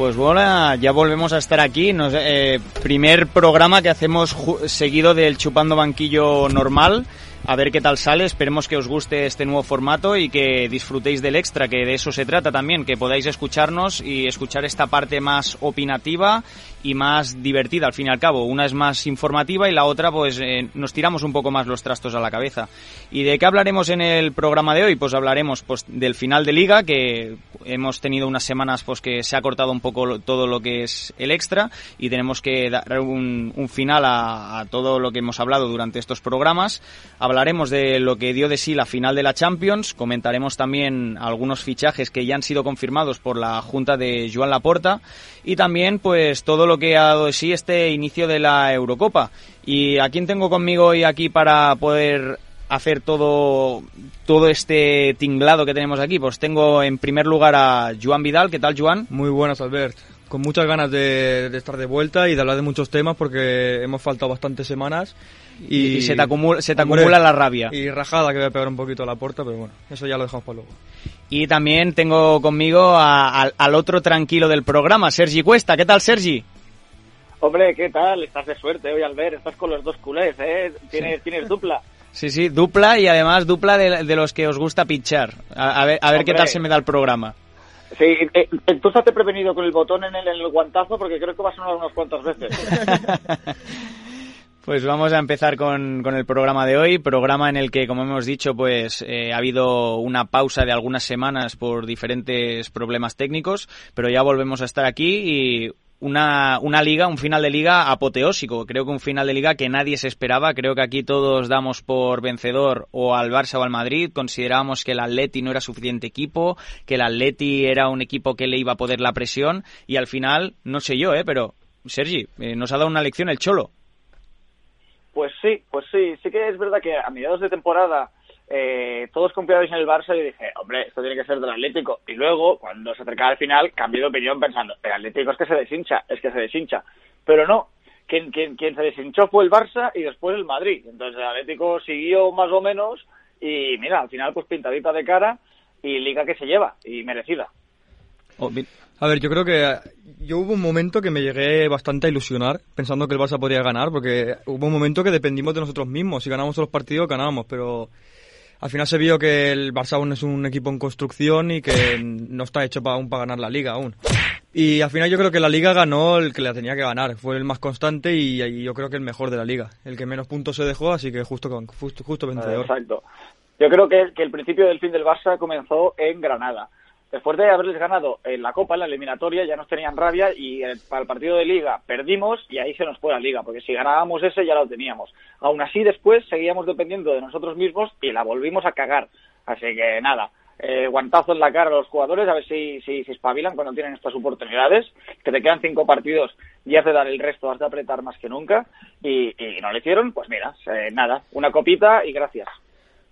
Pues bueno, ya volvemos a estar aquí. Eh, primer programa que hacemos seguido del chupando banquillo normal a ver qué tal sale. Esperemos que os guste este nuevo formato y que disfrutéis del extra, que de eso se trata también, que podáis escucharnos y escuchar esta parte más opinativa y más divertida al fin y al cabo. Una es más informativa y la otra pues eh, nos tiramos un poco más los trastos a la cabeza. ¿Y de qué hablaremos en el programa de hoy? Pues hablaremos pues del final de liga, que hemos tenido unas semanas pues que se ha cortado un poco todo lo que es el extra y tenemos que dar un, final a, a, todo lo que hemos hablado durante estos programas. Hablaremos de lo que dio de sí la final de la Champions, comentaremos también algunos fichajes que ya han sido confirmados por la Junta de Joan Laporta y también pues todo lo que ha dado de sí este inicio de la Eurocopa. ¿Y a quién tengo conmigo hoy aquí para poder hacer todo, todo este tinglado que tenemos aquí? Pues tengo en primer lugar a Joan Vidal. ¿Qué tal, Joan? Muy buenas, Albert. Con muchas ganas de, estar de vuelta y de hablar de muchos temas porque hemos faltado bastantes semanas. Y, se te acumula, se te acumula la rabia. Y rajada que voy a pegar un poquito a la puerta, pero bueno, eso ya lo dejamos para luego. Y también tengo conmigo al otro tranquilo del programa, Sergi Cuesta. ¿Qué tal, Sergi? Hombre, ¿qué tal? Estás de suerte hoy al ver, estás con los dos culés, ¿eh? Tienes, tienes dupla. Sí, sí, dupla y además dupla de, los que os gusta pinchar. A, ver, a ver qué tal se me da el programa. Sí, eh, tú estás prevenido con el botón en el, en el guantazo porque creo que va a sonar unas cuantas veces. Pues vamos a empezar con, con, el programa de hoy, programa en el que, como hemos dicho, pues eh, ha habido una pausa de algunas semanas por diferentes problemas técnicos, pero ya volvemos a estar aquí y una, una liga, un final de liga apoteósico. Creo que un final de liga que nadie se esperaba. Creo que aquí todos damos por vencedor o al Barça o al Madrid. Considerábamos que el Atleti no era suficiente equipo, que el Atleti era un equipo que le iba a poder la presión y al final, no sé yo, ¿eh? pero Sergi, eh, nos ha dado una lección el Cholo. Pues sí, pues sí, sí que es verdad que a mediados de temporada eh, todos confiados en el Barça y dije, hombre, esto tiene que ser del Atlético. Y luego, cuando se acercaba al final, cambié de opinión pensando, el Atlético es que se deshincha, es que se deshincha. Pero no, quien, quien, quien se deshinchó fue el Barça y después el Madrid. Entonces el Atlético siguió más o menos y mira, al final pues pintadita de cara y liga que se lleva y merecida. Oh, a ver, yo creo que yo hubo un momento que me llegué bastante a ilusionar pensando que el Barça podría ganar, porque hubo un momento que dependimos de nosotros mismos. Si ganamos los partidos, ganábamos, pero al final se vio que el Barça aún es un equipo en construcción y que no está hecho para, aún para ganar la liga aún. Y al final yo creo que la liga ganó el que la tenía que ganar. Fue el más constante y, yo creo que el mejor de la liga. El que menos puntos se dejó, así que justo, justo, justo vencedor. Exacto. Yo creo que el principio del fin del Barça comenzó en Granada después de haberles ganado en la Copa, en la eliminatoria, ya nos tenían rabia y para el partido de Liga perdimos y ahí se nos fue la Liga, porque si ganábamos ese ya lo teníamos. Aún así, después seguíamos dependiendo de nosotros mismos y la volvimos a cagar. Así que nada, eh, guantazo en la cara a los jugadores, a ver si, si, espabilan cuando tienen estas oportunidades, que te quedan cinco partidos y has de dar el resto, has de apretar más que nunca, y, no le hicieron, pues mira, eh, nada, una copita y gracias.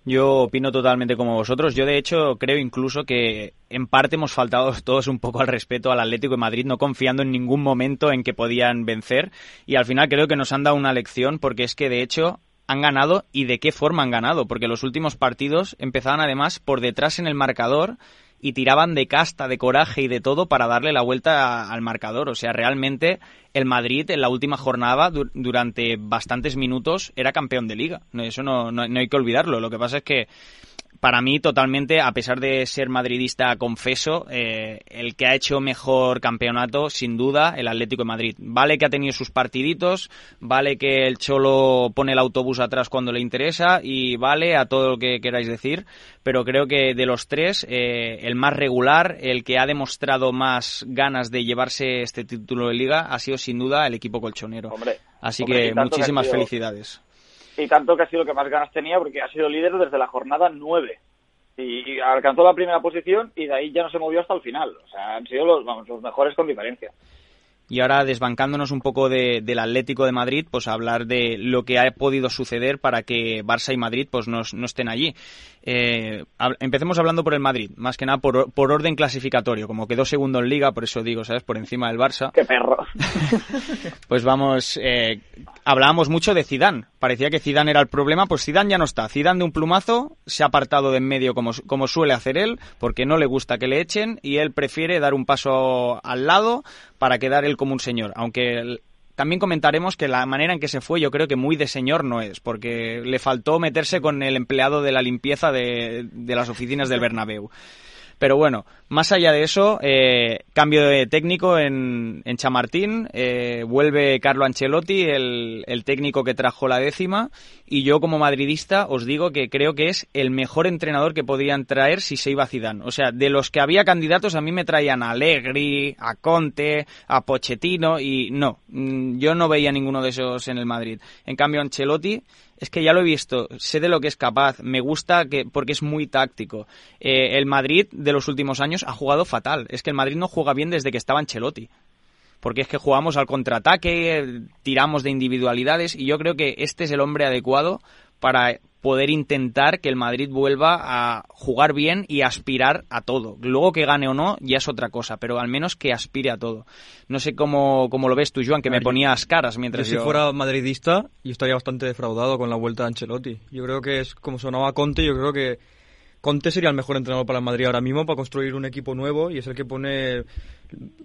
Yo opino totalmente como vosotros. Yo, de hecho, creo incluso que en parte hemos faltado todos un poco al respeto al Atlético de Madrid, no confiando en ningún momento en que podían vencer. Y al final creo que nos han dado una lección porque es que, de hecho, han ganado y de qué forma han ganado. Porque los últimos partidos empezaban además por detrás en el marcador y tiraban de casta, de coraje y de todo para darle la vuelta al marcador. O sea, realmente el Madrid en la última jornada, durante bastantes minutos, era campeón de liga. Eso no, hay que olvidarlo. Lo que pasa es que para mí totalmente, a pesar de ser madridista confeso, eh, el que ha hecho mejor campeonato, sin duda, el Atlético de Madrid. Vale que ha tenido sus partiditos, vale que el Cholo pone el autobús atrás cuando le interesa y vale a todo lo que queráis decir, pero creo que de los tres, eh, el más regular, el que ha demostrado más ganas de llevarse este título de liga, ha sido sin duda el equipo colchonero. Así que muchísimas felicidades y tanto que ha sido el que más ganas tenía porque ha sido líder desde la jornada 9 y, alcanzó la primera posición y de ahí ya no se movió hasta el final. O sea, han sido los, vamos, los mejores con diferencia. Y ahora, desbancándonos un poco del Atlético de Madrid, pues hablar de lo que ha podido suceder para que Barça y Madrid pues no, estén allí. Eh, empecemos hablando por el Madrid, más que nada por, por, orden clasificatorio. Como quedó segundo en Liga, por eso digo, ¿sabes? Por encima del Barça. ¡Qué perro! pues vamos, eh, hablábamos mucho de Zidane. Parecía que Zidane era el problema, pues Zidane ya no está. Zidane de un plumazo se ha apartado de en medio como, como suele hacer él, porque no le gusta que le echen y él prefiere dar un paso al lado para quedar él como un señor. Aunque también comentaremos que la manera en que se fue yo creo que muy de señor no es, porque le faltó meterse con el empleado de la limpieza de, de las oficinas del Bernabéu. Pero bueno, más allá de eso, eh, cambio de técnico en, en Chamartín, eh, vuelve Carlo Ancelotti, el, el, técnico que trajo la décima, y yo como madridista os digo que creo que es el mejor entrenador que podrían traer si se iba a Zidane. O sea, de los que había candidatos a mí me traían a Allegri, a Conte, a Pochettino, y no, mm, yo no veía ninguno de esos en el Madrid. En cambio, Ancelotti es que ya lo he visto, sé de lo que es capaz, me gusta que porque es muy táctico. Eh, el Madrid de los últimos años ha jugado fatal, es que el Madrid no juega bien desde que estaba Ancelotti. Porque es que jugamos al contraataque, tiramos de individualidades y yo creo que este es el hombre adecuado para poder intentar que el Madrid vuelva a jugar bien y aspirar a todo. Luego que gane o no ya es otra cosa, pero al menos que aspire a todo. No sé cómo, cómo lo ves tú, Joan, que me ponías caras mientras yo... Si fuera madridista, yo estaría bastante defraudado con la vuelta de Ancelotti. Yo creo que es como sonaba Conte, yo creo que Conte sería el mejor entrenador para el Madrid ahora mismo para construir un equipo nuevo y es el que pone,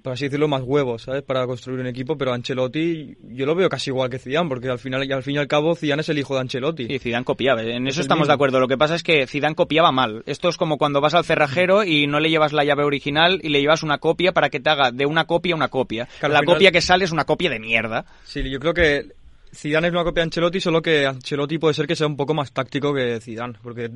por así decirlo, más huevos, ¿sabes? Para construir un equipo, pero Ancelotti yo lo veo casi igual que Zidane, porque al final al fin y al cabo Zidane es el hijo de Ancelotti. Sí, Zidane copiaba, en eso estamos de acuerdo. Lo que pasa es que Zidane copiaba mal. Esto es como cuando vas al cerrajero y no le llevas la llave original y le llevas una copia para que te haga de una copia una copia. la copia que sale es una copia de mierda. Sí, yo creo que Zidane es una copia de Ancelotti, solo que Ancelotti puede ser que sea un poco más táctico que Zidane, porque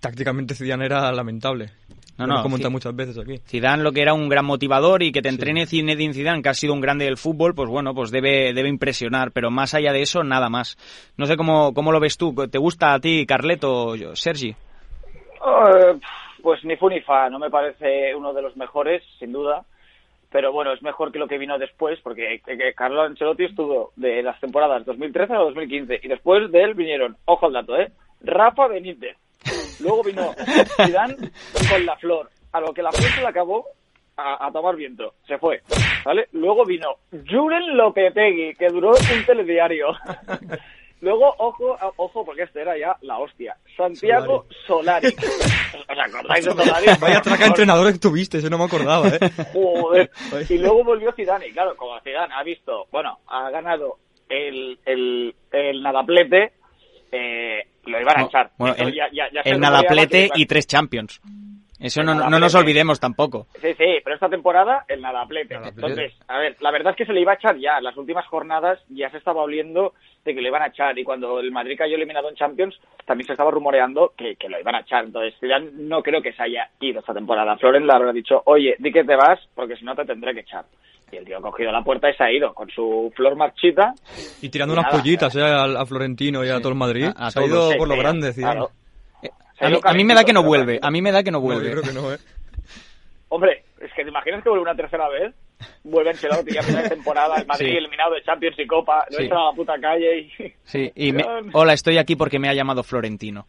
tácticamente Zidane era lamentable. No, no, como muchas veces aquí. Zidane lo que era un gran motivador y que te entrene Zinedine Zidane, que ha sido un grande del fútbol, pues bueno, pues debe, debe impresionar, pero más allá de eso, nada más. No sé cómo, cómo lo ves tú, ¿te gusta a ti Carleto, Sergi? Eh, pues ni fu ni fa, no me parece uno de los mejores, sin duda, pero bueno, es mejor que lo que vino después, porque Carlo Ancelotti estuvo de las temporadas 2013 a 2015, y después de él vinieron, ojo al dato, ¿eh? Rafa Benítez, Luego vino Zidane con la flor, a lo que la flor se le acabó a, tomar viento, se fue, ¿vale? Luego vino Julen Lopetegui, que duró un telediario. Luego, ojo, ojo, porque este era ya la hostia. Santiago Solari. ¿Os acordáis de Solari? Vaya traca entrenador que tuviste, eso no me acordaba, ¿eh? Joder. Y luego volvió Zidane, y claro, como Zidane ha visto, bueno, ha ganado el, el, el nadaplete, eh, lo iban a echar. Bueno, el, nadaplete y tres champions. Eso no, no, nos olvidemos tampoco. Sí, sí, pero esta temporada el nadaplete. Entonces, a ver, la verdad es que se le iba a echar ya. Las últimas jornadas ya se estaba oliendo de que le iban a echar. Y cuando el Madrid cayó eliminado en Champions, también se estaba rumoreando que, que lo iban a echar. Entonces, ya no creo que se haya ido esta temporada. Floren le habrá dicho, oye, di que te vas porque si no te tendré que echar. Y el tío ha cogido la puerta y se ha ido con su flor marchita. Y tirando unas pollitas eh, a, Florentino y a todo el Madrid. se ha ido por lo grande, eh, A, mí, me da que no vuelve. A mí me da que no vuelve. creo que no, ¿eh? Hombre, es que te imaginas que vuelve una tercera vez. Vuelve Ancelotti ya final de temporada, el Madrid eliminado de Champions y Copa, no entra a la puta calle y... Sí, y hola, estoy aquí porque me ha llamado Florentino.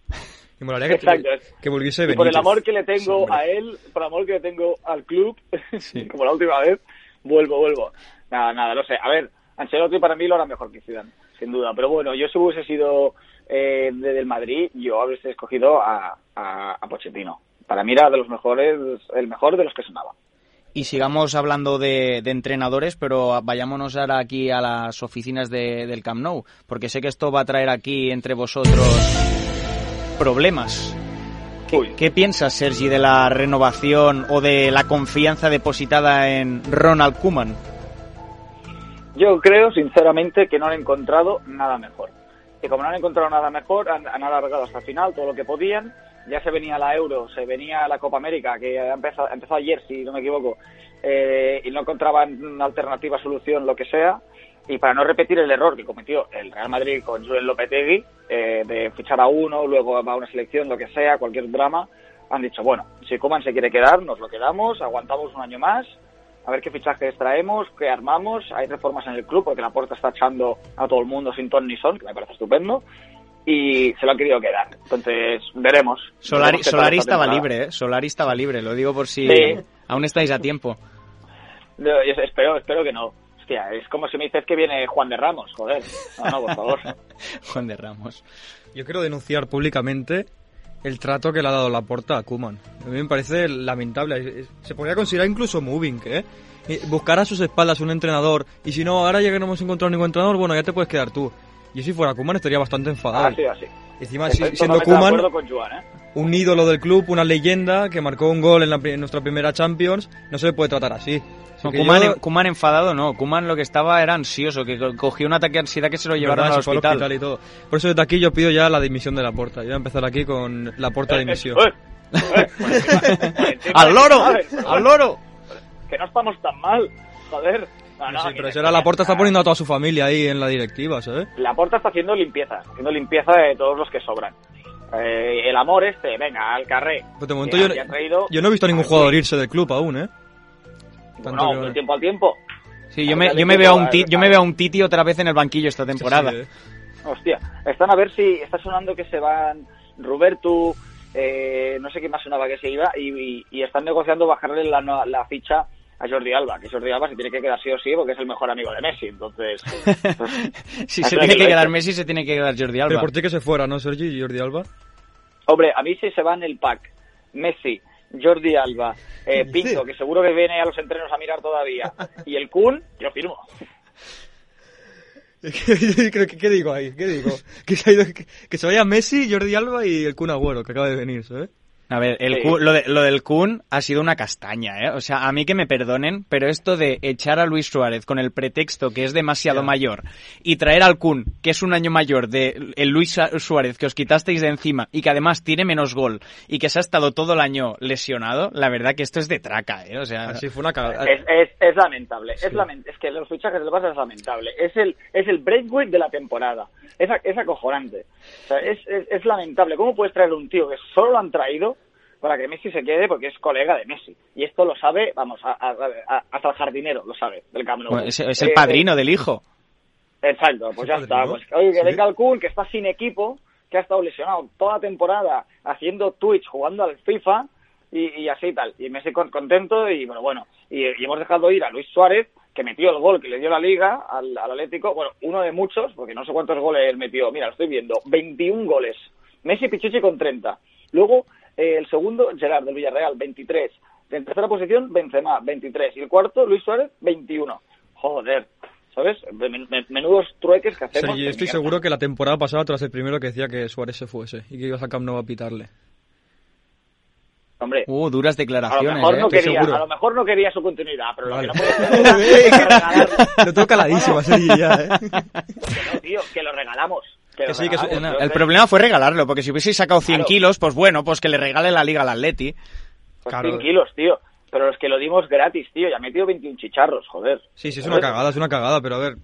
Y molaría que, que volviese Benítez. por el amor que le tengo a él, por el amor que le tengo al club, como la última vez, vuelvo, vuelvo. Nada, nada, no sé. A ver, Ancelotti para mí lo hará mejor que Zidane, sin duda. Pero bueno, yo si hubiese sido eh, del Madrid, yo habría escogido a, a, Pochettino. Para mí era de los mejores, el mejor de los que sonaba. Y sigamos hablando de, entrenadores, pero vayámonos ahora aquí a las oficinas del Camp Nou, porque sé que esto va a traer aquí entre vosotros problemas. ¿Qué, piensas, Sergi, de la renovación o de la confianza depositada en Ronald Koeman? Yo creo, sinceramente, que no han encontrado nada mejor. Y como no han encontrado nada mejor, han, alargado hasta el final todo lo que podían. Ya se venía la Euro, se venía la Copa América, que ha empezado, ayer, si no me equivoco, eh, y no encontraban una alternativa, solución, lo que sea. Y para no repetir el error que cometió el Real Madrid con Julen Lopetegui, eh, de fichar a uno, luego va a una selección, lo que sea, cualquier drama, han dicho, bueno, si Coman se quiere quedar, nos lo quedamos, aguantamos un año más, a ver qué fichajes traemos, qué armamos, hay reformas en el club, porque la puerta está echando a todo el mundo sin ton ni son, que me parece estupendo, y se lo han querido quedar. Entonces, veremos. Solari, Veremos Solari esta estaba libre, ¿eh? Solari estaba libre, lo digo por si Sí. aún estáis a tiempo. Yo- yo espero, espero que no. Hostia, es como si me dices que viene Juan de Ramos, joder. No, no, por favor. Juan de Ramos. Yo quiero denunciar públicamente el trato que le ha dado Laporta a Kuman. A mí me parece lamentable. Se podría considerar incluso moving, ¿eh? Y Buscar a sus espaldas un entrenador y si no, ahora ya que no hemos encontrado ningún entrenador, bueno, ya te puedes quedar tú. Yo si fuera Kuman estaría bastante enfadado. Así, así. Encima, si- Estoy siendo Kuman, ¿eh? un ídolo del club, una leyenda que marcó un gol en, la en nuestra primera Champions, no se le puede tratar así. No, yo- Koeman enfadado no, Kuman lo que estaba era ansioso, que co- cogió un ataque de ansiedad que se lo llevaron ¿verdad? al hospital. y todo. Por eso desde aquí yo pido ya la dimisión de la porta. Yo voy a empezar aquí con la porta de dimisión. eh, eh, ¡Al loro! ¡Al loro! Que no estamos tan mal, joder. No, no, sí, pero ahora la porta está poniendo a toda su familia ahí en la directiva, ¿sabes? La Porta está haciendo limpieza, haciendo limpieza de todos los que sobran. Eh, el amor este, venga, al carré. Pues de momento Que yo, traído- yo no he visto a ningún jugador irse del club aún, ¿eh? Tanto No, que- de tiempo al tiempo. Sí, yo me, yo me veo a un a- ti- yo me veo a un Titi otra vez en el banquillo esta temporada. Sí, ¿eh? Hostia, están a ver si está sonando que se van Roberto, eh, no sé qué más sonaba que se iba, y, y- y están negociando bajarle la, ficha a Jordi Alba, que Jordi Alba se tiene que quedar sí o sí porque es el mejor amigo de Messi, entonces... pues, si se tiene que quedar. Messi, se tiene que quedar Jordi Pero Alba. por ti que se fuera, ¿no, Sergi y Jordi Alba? Hombre, a mí si se van el pack, Messi, Jordi Alba, eh, ¿Qué Pinto, que seguro que viene a los entrenos a mirar todavía, y el Kun, yo firmo. ¿Qué, qué- qué digo ahí? ¿Qué digo? Que se, ha ido- que- que se vaya Messi, Jordi Alba y el Kun Agüero, que acaba de venir, ¿sabes? A ver, el Sí. Kun- lo, de- lo del Kun ha sido una castaña, ¿eh? O sea, a mí que me perdonen, pero esto de echar a Luis Suárez con el pretexto que es demasiado mayor y traer al Kun, que es un año mayor de el Luis Suárez que os quitasteis de encima y que además tiene menos gol y que se ha estado todo el año lesionado, la verdad que esto es de traca, ¿eh? O sea, Así fue una cagada. Es, es, es lamentable, es, lament- es que los fichajes del Barça es lamentable. Es el, es el breakaway de la temporada. Es, a- es acojonante. O sea, es, es, es lamentable. ¿Cómo puedes traer un tío que solo lo han traído para que Messi se quede porque es colega de Messi? Y esto lo sabe, vamos, a- a- a- hasta el jardinero lo sabe, del Camp Nou. bueno, es, es el Eh, padrino del hijo. Exacto, pues ya ¿Es el está. Pues, oye, que Sí. venga el Kun, que está sin equipo, que ha estado lesionado toda la temporada haciendo Twitch, jugando al FIFA y, y así y tal. Y Messi con- contento y bueno, bueno. Y, y hemos dejado ir a Luis Suárez, que metió el gol que le dio la liga al, al Atlético. Bueno, uno de muchos, porque no sé cuántos goles metió. Mira, lo estoy viendo. 21 goles. Messi Pichichi con 30. Luego, eh, el segundo, Gerard del Villarreal, 23. En tercera posición, Benzema, 23. Y el cuarto, Luis Suárez, 21. Joder, ¿sabes? Men- men- Menudos trueques que hacemos. Sergi, de estoy seguro que la temporada pasada tú eras el primero que decía que Suárez se fuese y que ibas a Camp Nou a pitarle. Hombre, Uh, duras a lo declaraciones, mejor ¿eh? no estoy quería, a lo mejor no quería su continuidad, pero Vale. lo que no puede ser es regalarlo. Lo tengo caladísimo, Sergi, ya, ¿eh? Que no, tío, que lo regalamos. Que sí, que no, yo El problema fue regalarlo, porque si hubieseis sacado 100 Claro. kilos, pues bueno, pues que le regale la liga al Atleti. Pues Claro. 100 kilos, tío. Pero es que lo dimos gratis, tío. Ya ha metido 21 chicharros, joder. Sí, sí, es una cagada, es una cagada, pero a ver.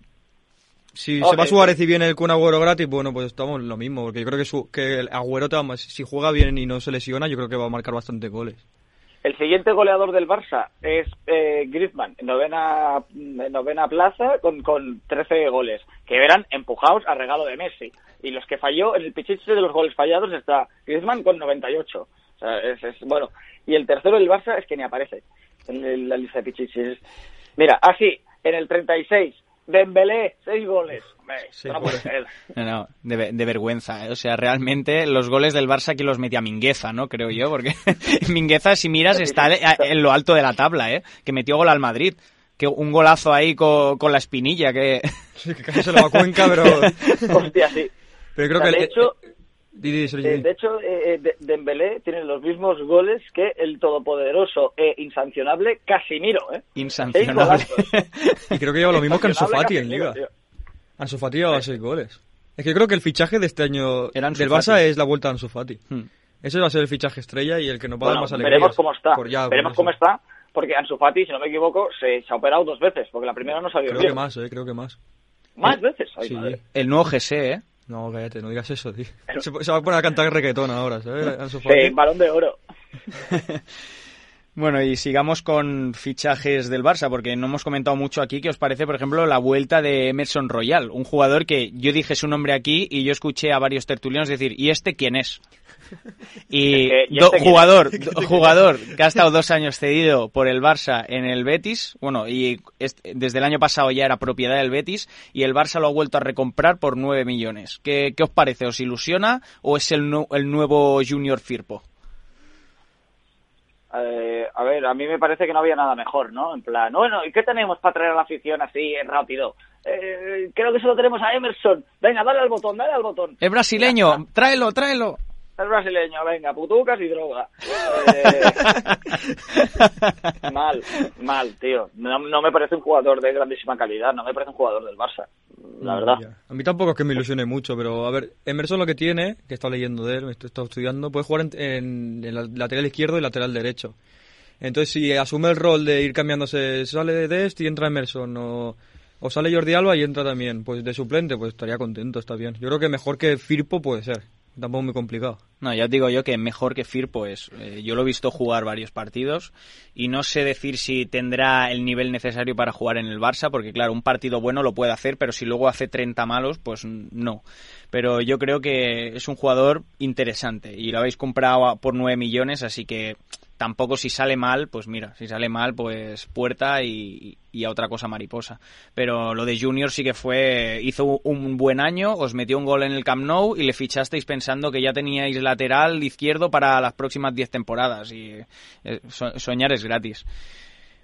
Si se va sí. Suárez y viene el Kun Agüero gratis, bueno, pues estamos lo mismo, porque yo creo que, su, que el Agüero, te va más- si juega bien y no se lesiona, yo creo que va a marcar bastante goles. El siguiente goleador del Barça es eh, Griezmann, en novena, en novena plaza con, con 13 goles, que eran empujados a regalo de Messi. Y los que falló, en el pichiche de los goles fallados está Griezmann con 98. O sea, es, es- bueno. Y el tercero del Barça es que ni aparece en la lista de pichiches. Mira, así, en el 36, Dembélé, 6 goles. Hombre, Sí, no puede pobre. ser. No, no, de, de vergüenza, ¿eh? O sea, realmente los goles del Barça que los metía Mingueza, ¿no? Creo yo, porque Mingueza, si miras, está en lo alto de la tabla, ¿eh? Que metió gol al Madrid. Que un golazo ahí co- con, la espinilla, que... Sí, que casi se lo va a Cuenca, pero... Hostia, sí. Pero creo O sea, que... de el- hecho- Eh, de hecho, eh, eh, De- Dembélé tiene los mismos goles que el todopoderoso e insancionable Casimiro, ¿eh? Insancionable. Y creo que lleva lo mismo que Ansu Insancionable Fati en Liga. tío. Ansu Fati lleva seis goles. Es que yo creo que el fichaje de este año del Barça es la vuelta a Ansu Fati. Hmm. Ese va a ser el fichaje estrella y el que nos va a dar Bueno, más alegría. veremos cómo está. Por ya, veremos por cómo está, porque Ansu Fati, si no me equivoco, se, se ha operado dos veces, porque la primera no salió Creo bien. que más, eh, creo que más. ¿Más veces? Ay, Sí. madre. El nuevo GC, ¿eh? No, cállate, no digas eso, tío. Se, se va a poner a cantar reggaetón ahora, ¿sabes? Sí, balón de oro. Bueno, y sigamos con fichajes del Barça, porque no hemos comentado mucho aquí. ¿Qué os parece, por ejemplo, la vuelta de Emerson Royal? Un jugador que yo dije su nombre aquí y yo escuché a varios tertulianos decir, ¿y este quién es? Y, este jugador, jugador que ha estado dos años cedido por el Barça en el Betis, bueno, y desde el año pasado ya era propiedad del Betis, y el Barça lo ha vuelto a recomprar por nueve millones. ¿Qué, qué os parece? ¿Os ilusiona o es el, el nuevo Junior Firpo? Eh, a ver, a mí me parece que no había nada mejor, ¿no? En plan, bueno, ¿y qué tenemos para traer a la afición así rápido? Eh, creo que solo tenemos a Emerson. Venga, dale al botón, dale al botón. Es brasileño, tráelo, tráelo. Es brasileño, venga, putucas y droga. Eh, mal, mal, tío. No, no, me parece un jugador de grandísima calidad, no me parece un jugador del Barça, la mm, verdad. A mí tampoco es que me ilusione mucho, pero a ver, Emerson lo que tiene, que he estado leyendo de él, me he estado estudiando, puede jugar en, el lateral izquierdo y lateral derecho. Entonces, si asume el rol de ir cambiándose, sale de este y entra Emerson, o, o sale Jordi Alba y entra también, pues de suplente, pues estaría contento, está bien. Yo creo que mejor que Firpo puede ser tampoco muy complicado. No, ya digo yo que mejor que Firpo pues yo lo he visto jugar varios partidos y no sé decir si tendrá el nivel necesario para jugar en el Barça, porque claro, un partido bueno lo puede hacer, pero si luego hace 30 malos, pues no. Pero yo creo que es un jugador interesante y lo habéis comprado por 9 millones, así que tampoco si sale mal, pues mira, si sale mal, pues puerta y, a otra cosa mariposa. Pero lo de Junior sí que fue, hizo un buen año, os metió un gol en el Camp Nou y le fichasteis pensando que ya teníais lateral izquierdo para las próximas 10 temporadas y eh, soñar es gratis.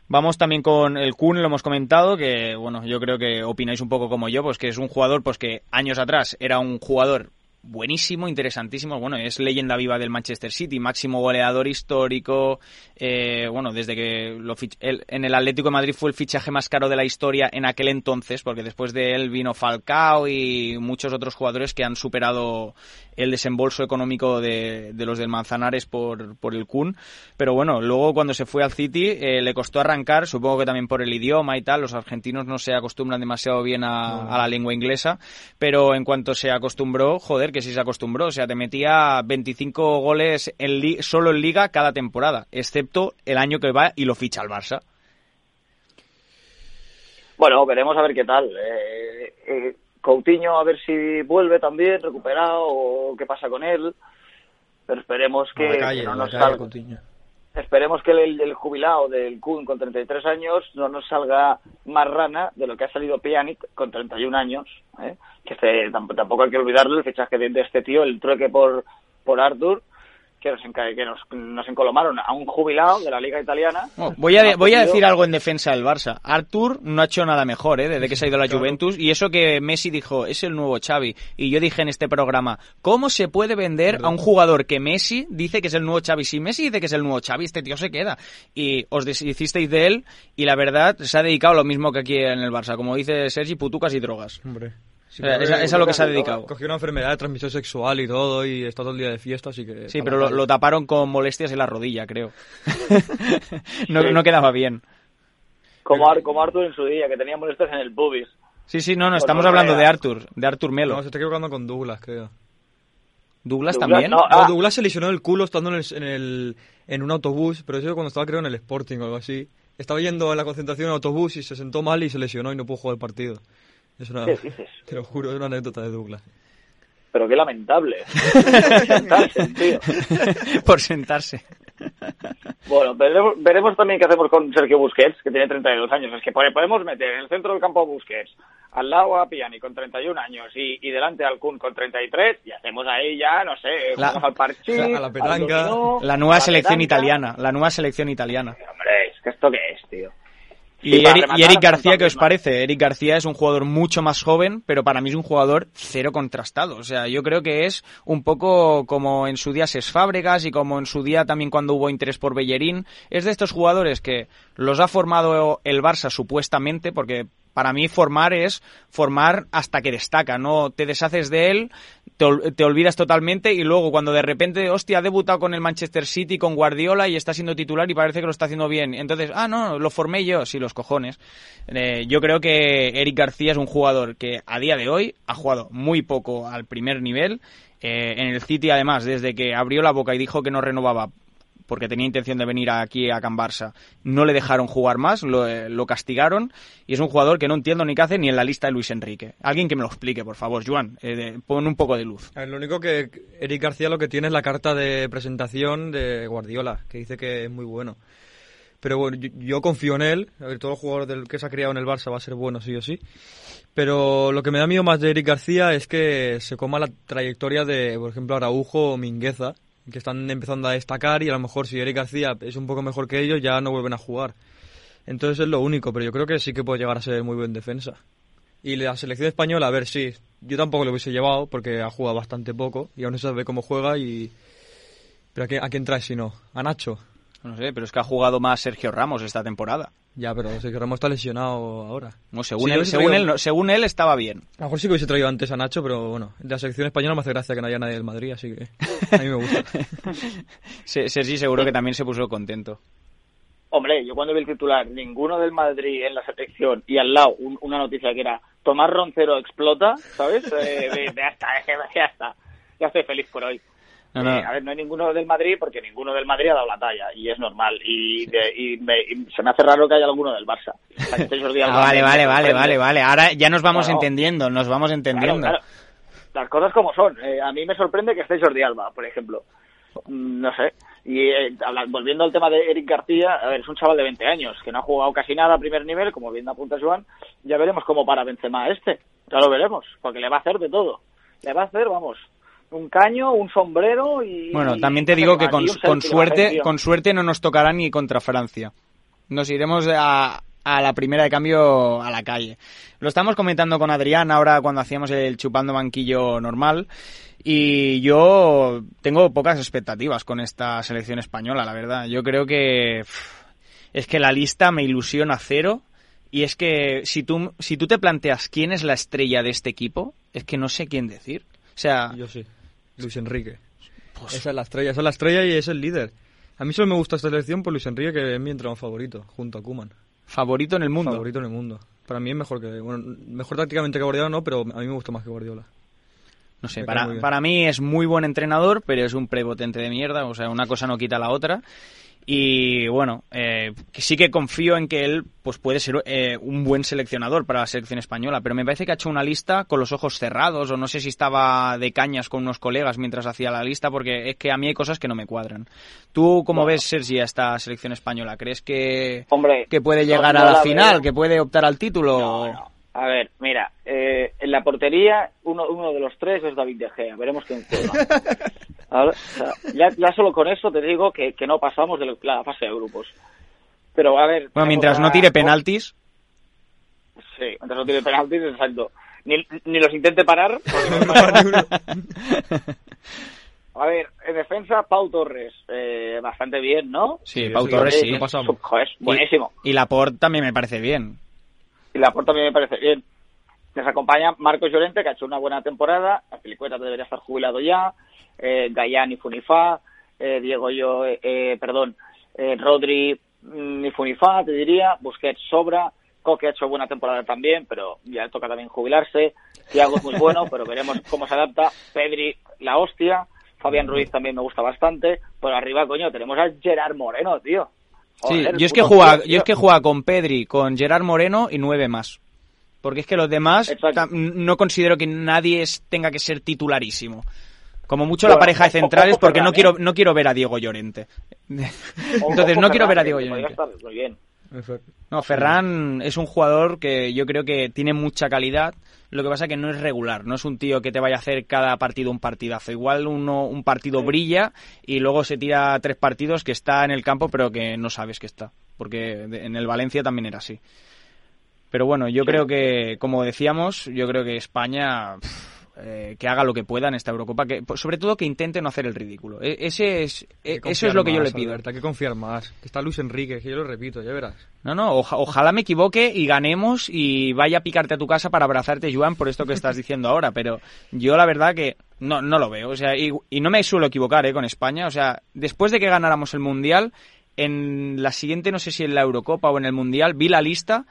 Vamos también con el Kun, lo hemos comentado, que bueno, yo creo que opináis un poco como yo, pues que es un jugador pues que años atrás era un jugador buenísimo, interesantísimo. Bueno, es leyenda viva del Manchester City, máximo goleador histórico. Eh, bueno, desde que lo en el Atlético de Madrid fue el fichaje más caro de la historia en aquel entonces, porque después de él vino Falcao y muchos otros jugadores que han superado el desembolso económico de, los del Manzanares por, por el Kun. Pero bueno, luego cuando se fue al City eh, le costó arrancar, supongo que también por el idioma y tal. Los argentinos no se acostumbran demasiado bien a, a la lengua inglesa, pero en cuanto se acostumbró, joder, que sí se acostumbró. O sea, te metía 25 goles en solo en Liga cada temporada, excepto el año que va y lo ficha al Barça. Bueno, veremos a ver qué tal. Eh, eh, Coutinho a ver si vuelve también recuperado o qué pasa con él. Pero esperemos que, no nos salga. Esperemos que el, jubilado del Kun con 33 años no nos salga más rana de lo que ha salido Pjanic con 31 años. ¿eh? Que tampoco hay que olvidarlo el fichaje de, de, este tío, el trueque por, por Arthur, que nos, que nos, nos encolomaron a un jubilado de la liga italiana. voy a, voy a decir algo en defensa del Barça. Artur no ha hecho nada mejor ¿eh? desde que se ha ido a la Juventus y eso que Messi dijo es el nuevo Xavi y yo dije en este programa ¿cómo se puede vender a un jugador que Messi dice que es el nuevo Xavi? Si Messi dice que es el nuevo Xavi este tío se queda y os deshicisteis de él y la verdad se ha dedicado a lo mismo que aquí en el Barça como dice Sergi, putucas y drogas. Hombre. Eh, es, a lo que se ha dedicado. Cogió una enfermedad de transmisión sexual y todo, y está todo el día de fiesta, así que... Sí, pero lo, taparon con molestias en la rodilla, creo. no, quedaba bien. Como, como Arthur en su día, que tenía molestias en el pubis. Sí, sí, no, no, estamos hablando de Arthur, de Arthur Melo. No, se está equivocando con Douglas, creo. ¿Douglas, también? No, ah. Douglas se lesionó el culo estando en, el, en, un autobús, pero eso cuando estaba creo en el Sporting o algo así. Estaba yendo a la concentración en autobús y se sentó mal y se lesionó y no pudo jugar el partido. Es una, ¿Qué dices? Te lo juro, es una anécdota de Douglas. Pero qué lamentable. Por sentarse, tío. Por sentarse. Bueno, veremos, también qué hacemos con Sergio Busquets, que tiene 32 años. Es que podemos meter en el centro del campo a Busquets, al lado a Piani con 31 años y, y delante al Kun con 33 y hacemos ahí ya, no sé, la, al parchís, a la petanca. la nueva selección italiana, la nueva selección italiana. Hombre, es que esto qué es, tío. Y, Eric, García, ¿qué os parece? Eric García es un jugador mucho más joven, pero para mí es un jugador cero contrastado. O sea, yo creo que es un poco como en su día Ses Fábregas y como en su día también cuando hubo interés por Bellerín. Es de estos jugadores que los ha formado el Barça supuestamente, porque para mí formar es formar hasta que destaca, no te deshaces de él, te, olvidas totalmente y luego cuando de repente, hostia, ha debutado con el Manchester City, con Guardiola y está siendo titular y parece que lo está haciendo bien. Entonces, ah, no, lo formé yo, sí, los cojones. Eh, yo creo que Eric García es un jugador que a día de hoy ha jugado muy poco al primer nivel. Eh, en el City, además, desde que abrió la boca y dijo que no renovaba porque tenía intención de venir aquí a Can Barça, no le dejaron jugar más, lo, eh, lo, castigaron y es un jugador que no entiendo ni qué hace ni en la lista de Luis Enrique. Alguien que me lo explique, por favor, Juan, eh, pon un poco de luz. lo único que Eric García lo que tiene es la carta de presentación de Guardiola, que dice que es muy bueno. Pero bueno, yo, confío en él. Ver, todo jugador del que se ha criado en el Barça va a ser bueno, sí o sí. Pero lo que me da miedo más de Eric García es que se coma la trayectoria de, por ejemplo, Araujo o Mingueza, que están empezando a destacar y a lo mejor si Eric García es un poco mejor que ellos ya no vuelven a jugar. Entonces es lo único, pero yo creo que sí que puede llegar a ser muy buen defensa. Y la selección española, a ver, sí, yo tampoco lo hubiese llevado porque ha jugado bastante poco y aún no se sabe cómo juega y... ¿Pero a quién, a quién trae si no? ¿A Nacho? No sé, pero es que ha jugado más Sergio Ramos esta temporada. Ya, pero Sergio Ramos está lesionado ahora. No, según, él, según, él, según él estaba bien. A lo mejor sí que hubiese traído antes a Nacho, pero bueno, la selección española me hace gracia que no haya nadie del Madrid, así que a mí me gusta. sí, sí, seguro que también se puso contento. Hombre, yo cuando vi el titular, ninguno del Madrid en la selección y al lado una noticia que era Tomás Roncero explota, ¿sabes? Eh, ya está, ya está. Ya estoy feliz por hoy. No, no. Eh, a ver, no hay ninguno del Madrid porque ninguno del Madrid ha dado la talla y es normal. Y, se me hace raro que haya alguno del Barça. ah, vale, vale, vale, vale, vale. Ahora ya nos vamos entendiendo, nos vamos entendiendo. Las cosas como son. Eh, a mí me sorprende que esté Jordi Alba, por ejemplo. Mm, no sé. Y eh, volviendo al tema de Eric García, a ver, es un chaval de 20 años que no ha jugado casi nada a primer nivel, como bien apunta Joan. Ya veremos cómo para Benzema este. Ya lo veremos, porque le va a hacer de todo. Le va a hacer, vamos, un caño, un sombrero y... Bueno, también te digo que con, suerte, con suerte no nos tocará ni contra Francia. Nos iremos a, a la primera de cambio a la calle. Lo estamos comentando con Adrián ahora cuando hacíamos el chupando banquillo normal y yo tengo pocas expectativas con esta selección española, la verdad. Yo creo que es que la lista me ilusiona cero y es que si tú, si tú te planteas quién es la estrella de este equipo, es que no sé quién decir. O sea, yo sí. Luis Enrique. Pues esa es la estrella, esa es la estrella y es el líder. A mí solo me gusta esta selección por Luis Enrique, que es mi entrenador favorito, junto a Kuman. Favorito en el mundo. Favorito en el mundo. Para mí es mejor que. Bueno, mejor tácticamente que Guardiola, no, pero a mí me gusta más que Guardiola. No sé, para, para mí es muy buen entrenador, pero es un prepotente de mierda. O sea, una cosa no quita la otra. Y bueno, eh, sí que confío en que él pues puede ser eh, un buen seleccionador para la selección española, pero me parece que ha hecho una lista con los ojos cerrados o no sé si estaba de cañas con unos colegas mientras hacía la lista porque es que a mí hay cosas que no me cuadran. ¿Tú cómo ves, Sergi, a esta selección española? ¿Crees que, que puede llegar a la, final, que puede optar al título? A ver, mira, eh, en la portería uno, uno de los tres es David De Gea, veremos quién juega. ya, solo con eso te digo que, no pasamos de la fase de grupos. Pero a ver... Bueno, mientras no tire penaltis... Sí, mientras no tire penaltis, exacto. Ni, ni los intente parar. A ver, en defensa, Pau Torres, eh, bastante bien, ¿no? Sí, Pau Torres sí. buenísimo. Y, y Laporte también me parece bien y la Laporta también me parece bien. Les acompaña Marcos Llorente, que ha hecho una buena temporada. La Pelicueta debería estar jubilado ya. Eh, Gayán y Funifá. Eh, Diego yo, eh, eh perdón, eh, Rodri mm, y Funifá, te diría. Busquets sobra. Coque ha hecho buena temporada también, pero ya le toca también jubilarse. Thiago es muy bueno, pero veremos cómo se adapta. Pedri, la hostia. Fabián Ruiz también me gusta bastante. Por arriba, coño, tenemos a Gerard Moreno, tío. Sí, yo es, que juega, yo es que juega con Pedri, con Gerard Moreno y nueve más. Porque es que los demás no considero que nadie tenga que ser titularísimo. Como mucho la pareja de centrales, porque no quiero, no quiero ver a Diego Llorente. Entonces, no quiero ver a Diego Llorente. No, Ferran es un jugador que yo creo que tiene mucha calidad. Lo que pasa es que no es regular, no es un tío que te vaya a hacer cada partido un partidazo. Igual uno, un partido brilla y luego se tira tres partidos que está en el campo pero que no sabes que está. Porque en el Valencia también era así. Pero bueno, yo creo que, como decíamos, yo creo que España... Eh, que haga lo que pueda en esta Eurocopa, que sobre todo que intente no hacer el ridículo. E, ese es, e, eso es lo que yo le pido. hay que confiar más. Que está Luis Enrique, que yo lo repito, ya verás. No, no, ojalá me equivoque y ganemos y vaya a picarte a tu casa para abrazarte, Juan, por esto que estás diciendo ahora, pero yo la verdad que no, no lo veo. O sea, y, y no me suelo equivocar ¿eh? con España. O sea, después de que ganáramos el Mundial, en la siguiente, no sé si en la Eurocopa o en el Mundial, vi la lista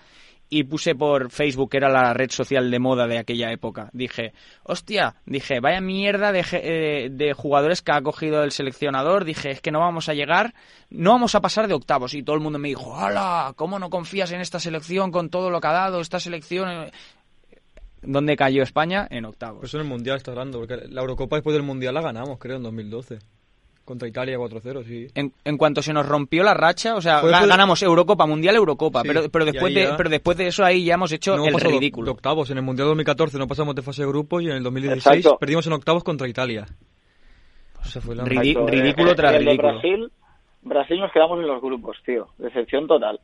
y puse por Facebook, que era la red social de moda de aquella época. Dije, hostia, dije, vaya mierda de, eh, de, jugadores que ha cogido el seleccionador. Dije, es que no vamos a llegar, no vamos a pasar de octavos. Y todo el mundo me dijo, ¡hala! ¿Cómo no confías en esta selección con todo lo que ha dado esta selección? ¿Dónde cayó España? En octavos. Eso en el Mundial está hablando, porque la Eurocopa después del Mundial la ganamos, creo, en 2012. Contra Italia 4-0, sí. En, en, cuanto se nos rompió la racha, o sea, ganamos Eurocopa, Mundial, Eurocopa, pero, pero, después de, pero después de eso ahí ya hemos hecho el ridículo. De octavos, en el Mundial 2014 no pasamos de fase de grupos y en el 2016 perdimos en octavos contra Italia. fue ridículo tras ridículo. Brasil, Brasil nos quedamos en los grupos, tío. Decepción total.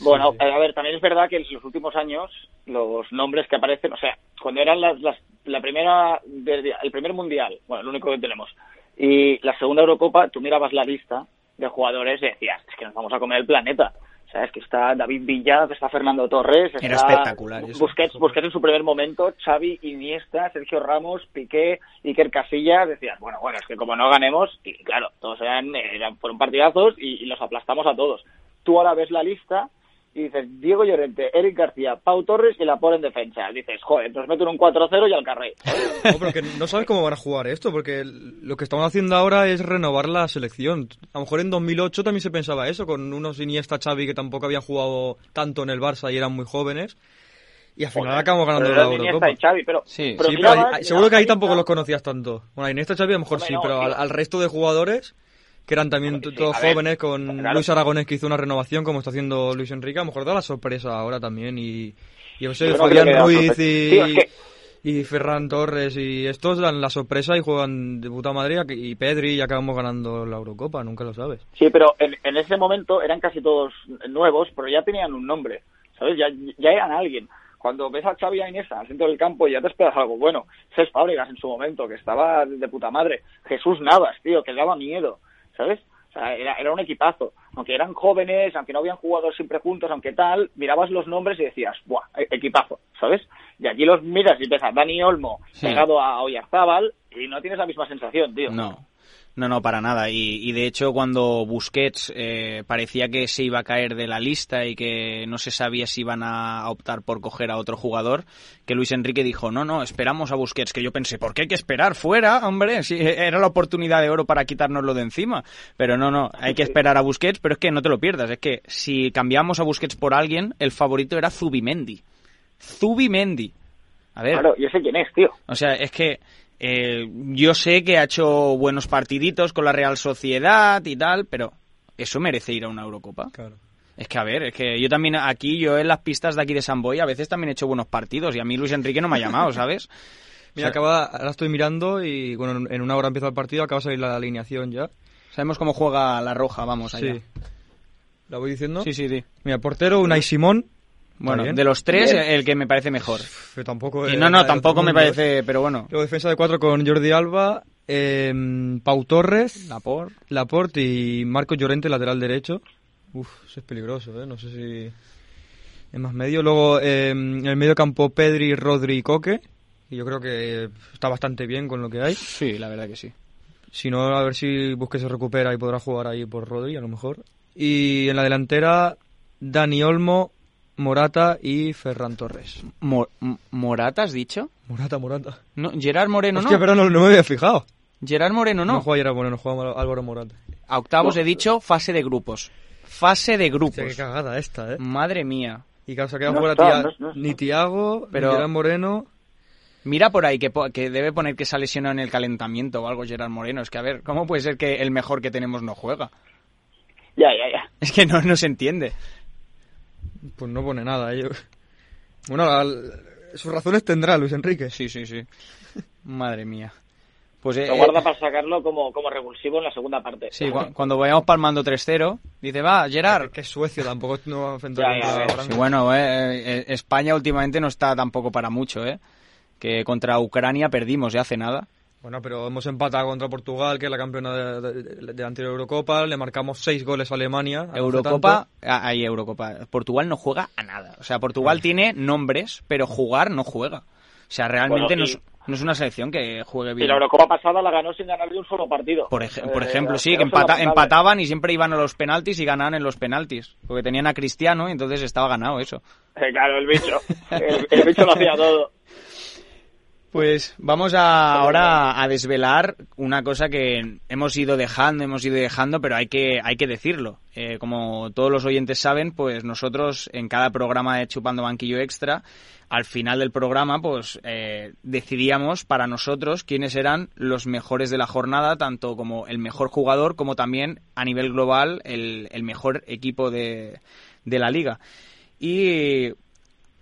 Bueno, a ver, también es verdad que en los últimos años los nombres que aparecen, o sea, cuando eran las, las la primera, el primer mundial, bueno, el único que tenemos, y la segunda Eurocopa, tú mirabas la lista de jugadores y decías, es que nos vamos a comer el planeta. O sea, es que está David Villa, está Fernando Torres, está Era espectacular Busquets, Busquets en su primer momento, Xavi, Iniesta, Sergio Ramos, Piqué, Iker Casillas, decías, bueno, bueno, es que como no ganemos, y claro, todos eran, eran fueron partidazos y, y los aplastamos a todos. Tú ahora ves la lista y dices Diego Llorente, Eric García, Pau Torres y la pone en defensa. Dices, joder, nos meten un 4-0 y al carré. No, pero que no sabes cómo van a jugar esto, porque lo que estamos haciendo ahora es renovar la selección. A lo mejor en 2008 también se pensaba eso, con unos Iniesta, Xavi que tampoco habían jugado tanto en el Barça y eran muy jóvenes. Y al final acabamos ganando la Eurocopa. Y Xavi, pero, sí, pero, seguro que ahí tampoco los conocías tanto. Bueno, Iniesta, Xavi a lo mejor sí, pero al resto de jugadores que eran también todos jóvenes, con Luis Aragonés que hizo una renovación, como está haciendo Luis Enrique, a lo mejor da la sorpresa ahora también. Y, yo sé, Fabián Ruiz y, Ferran Torres y estos dan la sorpresa y juegan de puta madre y Pedri y acabamos ganando la Eurocopa, nunca lo sabes. Sí, pero en, ese momento eran casi todos nuevos, pero ya tenían un nombre, ¿sabes? Ya, ya eran alguien cuando ves a Xavi Inés al centro del campo y ya te esperas algo bueno. Cés Fábregas en su momento, que estaba de puta madre. Jesús Navas, tío, que daba miedo. ¿Sabes? O sea, era, era un equipazo. Aunque eran jóvenes, aunque no habían jugado siempre juntos, aunque tal, mirabas los nombres y decías, ¡buah! E-, equipazo, ¿sabes? Y aquí los miras y ves a Dani Olmo pegado a Oyarzábal y no tienes la misma sensación, tío. No. No, no, para nada. Y, de hecho, cuando Busquets eh, parecía que se iba a caer de la lista y que no se sabía si iban a optar por coger a otro jugador, que Luis Enrique dijo, no, no, esperamos a Busquets. Que yo pensé, ¿por qué hay que esperar fuera, hombre? Si era la oportunidad de oro para quitárnoslo de encima. Pero no, no, hay que esperar a Busquets, pero es que no te lo pierdas. Es que si cambiamos a Busquets por alguien, el favorito era Zubimendi. Zubimendi. A ver. Claro, yo sé quién es, tío. O sea, es que eh, yo sé que ha hecho buenos partiditos con la Real Sociedad y tal, pero ¿eso merece ir a una Eurocopa? Claro. Es que, a ver, es que yo también aquí, yo en las pistas de aquí de San Boy, a veces también he hecho buenos partidos y a mí Luis Enrique no me ha llamado, ¿sabes? Mira, acaba, ahora estoy mirando y bueno, en una hora empieza el partido, acaba de salir la alineación ya. Sabemos cómo juega la roja, vamos allá. Sí. ¿La voy diciendo? Sí, sí, sí. Mira, portero, Unai Simón, bueno, de los tres, el que me parece mejor. tampoco y no, no, tampoco me parece, pero bueno. Luego defensa de cuatro con Jordi Alba, eh, Pau Torres, Laporte. Laporte y Marco Llorente, lateral derecho. Uf, eso es peligroso, ¿eh? No sé si es más medio. Luego em, en el medio campo Pedri, Rodri y Coque. Y yo creo que está bastante bien con lo que hay. Sí, la verdad que sí. Si no, a ver si Busque se recupera y podrá jugar ahí por Rodri, a lo mejor. Y en la delantera, Dani Olmo, Morata y Ferran Torres. ¿Morata has dicho? Morata, Morata. No, Gerard Moreno Hostia, no. pero no, me había fijado. Gerard Moreno no. No juega Gerard Moreno, juega Álvaro Morata. A octavos he dicho fase de grupos. Fase de grupos. qué cagada esta, ¿eh? Madre mía. Y claro, se ha quedado fuera ni Tiago, pero... ni Gerard Moreno. Mira por ahí que, que, debe poner que se ha lesionado en el calentamiento o algo Gerard Moreno. Es que, a ver, ¿cómo puede ser que el mejor que tenemos no juega? Ya, ya, ya. Es que no, no se entiende. Pues no pone nada. Yo... Bueno, sus razones tendrá Luis Enrique. Sí, sí, sí. Madre mía. Pues, Lo eh, guarda para sacarlo como, como revulsivo en la segunda parte. Sí, cuando vayamos palmando 3-0, dice, va, Gerard. Que, es Suecia, tampoco no va a enfrentar a sí, bueno, eh, eh, España últimamente no está tampoco para mucho, ¿eh? Que contra Ucrania perdimos ya hace nada. Bueno, pero hemos empatado contra Portugal, que es la campeona de, la anterior Eurocopa. Le marcamos seis goles a Alemania. Eurocopa, ahí Eurocopa. Portugal no juega a nada. O sea, Portugal tiene nombres, pero jugar no juega. O sea, realmente. No es una selección que juegue bien. Y la Eurocopa pasada la ganó sin ganar de un solo partido. Por, por eh, ejemplo, sí, que empataban y siempre iban a los penaltis y ganaban en los penaltis. Porque tenían a Cristiano y entonces estaba ganado eso. Eh, claro, el bicho. el bicho lo hacía todo. Pues vamos a, ahora a desvelar una cosa que hemos ido dejando, hemos ido dejando, pero hay que, hay que decirlo. Eh, como todos los oyentes saben, pues nosotros en cada programa de Chupando Banquillo Extra, al final del programa, pues eh, decidíamos para nosotros quiénes eran los mejores de la jornada, tanto como el mejor jugador, como también a nivel global el, el mejor equipo de, de la liga. Y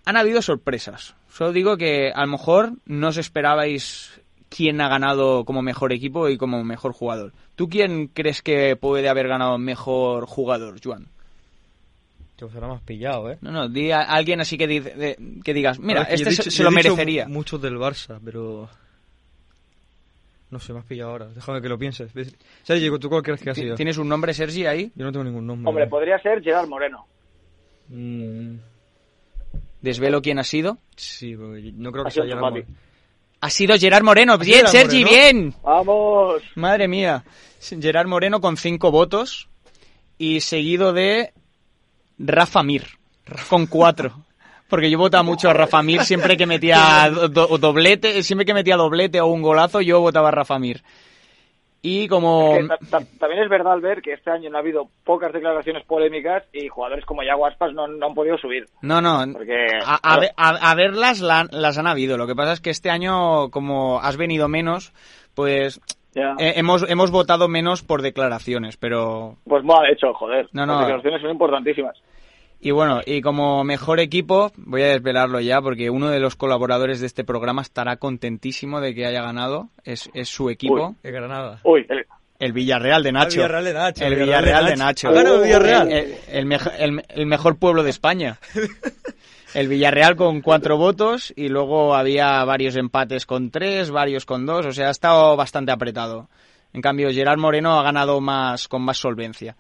han habido sorpresas Solo digo que a lo mejor no os esperabais quién ha ganado como mejor equipo y como mejor jugador. ¿Tú quién crees que puede haber ganado mejor jugador, Juan? Te será más pillado, ¿eh? No, no, di a alguien así que, que digas, mira, este se, lo merecería. Muchos del Barça, pero... No sé, me has pillado ahora. Déjame que lo pienses. Sergi, ¿tú cuál crees que ha sido? ¿Tienes un nombre, Sergi, ahí? Yo no tengo ningún nombre. Hombre, podría ser Gerard Moreno. Mm, ¿Desvelo quién ha sido? Sí, no creo que sea Gerard Moreno. Ha sido Gerard Moreno. Bien, Sergi, bien. Vamos. Madre mía. Gerard Moreno con cinco votos y seguido de Rafa Mir con cuatro. Porque yo votaba mucho a Rafa Mir siempre que metía doblete, siempre que metía doblete o un golazo, yo votaba a Rafa Mir. Y como... también es verdad, al ver que este año no ha habido pocas declaraciones polémicas y jugadores como Yago Aspas no, han podido subir. No, no. A, verlas las han habido. Lo que pasa es que este año, como has venido menos, pues hemos, hemos votado menos por declaraciones, pero... Pues mal hecho, joder. No, Las declaraciones son importantísimas. Y bueno, y como mejor equipo, voy a desvelarlo ya porque uno de los colaboradores de este programa estará contentísimo de que haya ganado. Es, es su equipo. el Granada. Uy, el... Villarreal de Nacho. El Villarreal de Nacho. El Villarreal de Nacho. el Villarreal. El, el, mejor pueblo de España. El Villarreal con cuatro votos y luego había varios empates con tres, varios con dos. O sea, ha estado bastante apretado. En cambio, Gerard Moreno ha ganado más con más solvencia.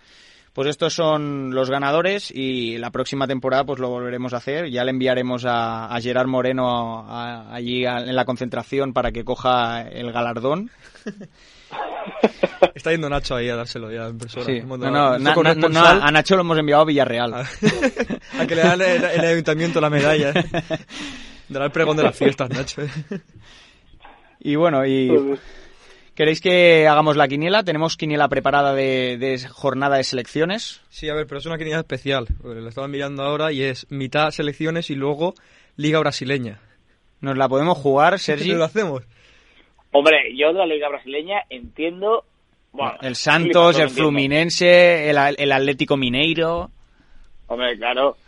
Pues estos son los ganadores y la próxima temporada pues lo volveremos a hacer. Ya le enviaremos a, Gerard Moreno allí en la concentración para que coja el galardón. Está yendo Nacho ahí a dárselo ya en persona. No, no, a Nacho lo hemos enviado a Villarreal. Ah. a que le dan el, el, ayuntamiento la medalla. Dará el pregón de las fiestas, Nacho. y bueno, y... ¿Queréis que hagamos la quiniela? Tenemos quiniela preparada de, jornada de selecciones. Sí, a ver, pero es una quiniela especial. La estaba mirando ahora y es mitad selecciones y luego Liga Brasileña. ¿Nos la podemos jugar, Sergi? lo hacemos? Hombre, yo de la Liga Brasileña entiendo... el Santos, el Fluminense, el, Atlético Mineiro... Hombre, claro.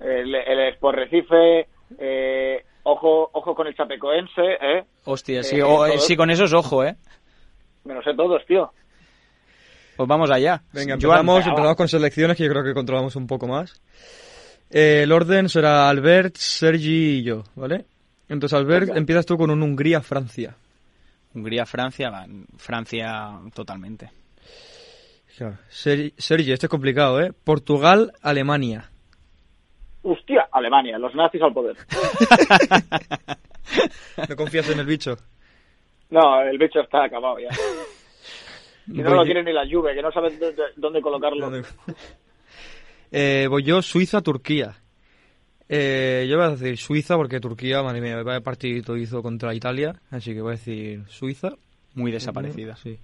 El, el Sport Recife... Eh, ojo, ojo con el Chapecoense, ¿eh? Hostia, sí, eh, sí, con esos ojo, ¿eh? Me lo sé todos, tío. Pues vamos allá. Venga, empezamos, empezamos con selecciones que yo creo que controlamos un poco más. Eh, el orden será Albert, Sergi y yo, ¿vale? Entonces, Albert, empiezas tú con un Hungría-Francia. Hungría-Francia, Francia totalmente. Sergi, esto es complicado, ¿eh? Portugal-Alemania. Hostia, Alemania, los nazis al poder. ¿No confías en el bicho? No, el bicho está acabado ya. Y no lo quiere ni la lluvia, que no sabe dónde, colocarlo. Eh, voy yo, Suiza-Turquía. Eh, yo voy a decir Suiza porque Turquía, madre mía, vaya partido hizo contra Italia, así que voy a decir Suiza. Muy desaparecida. Sí.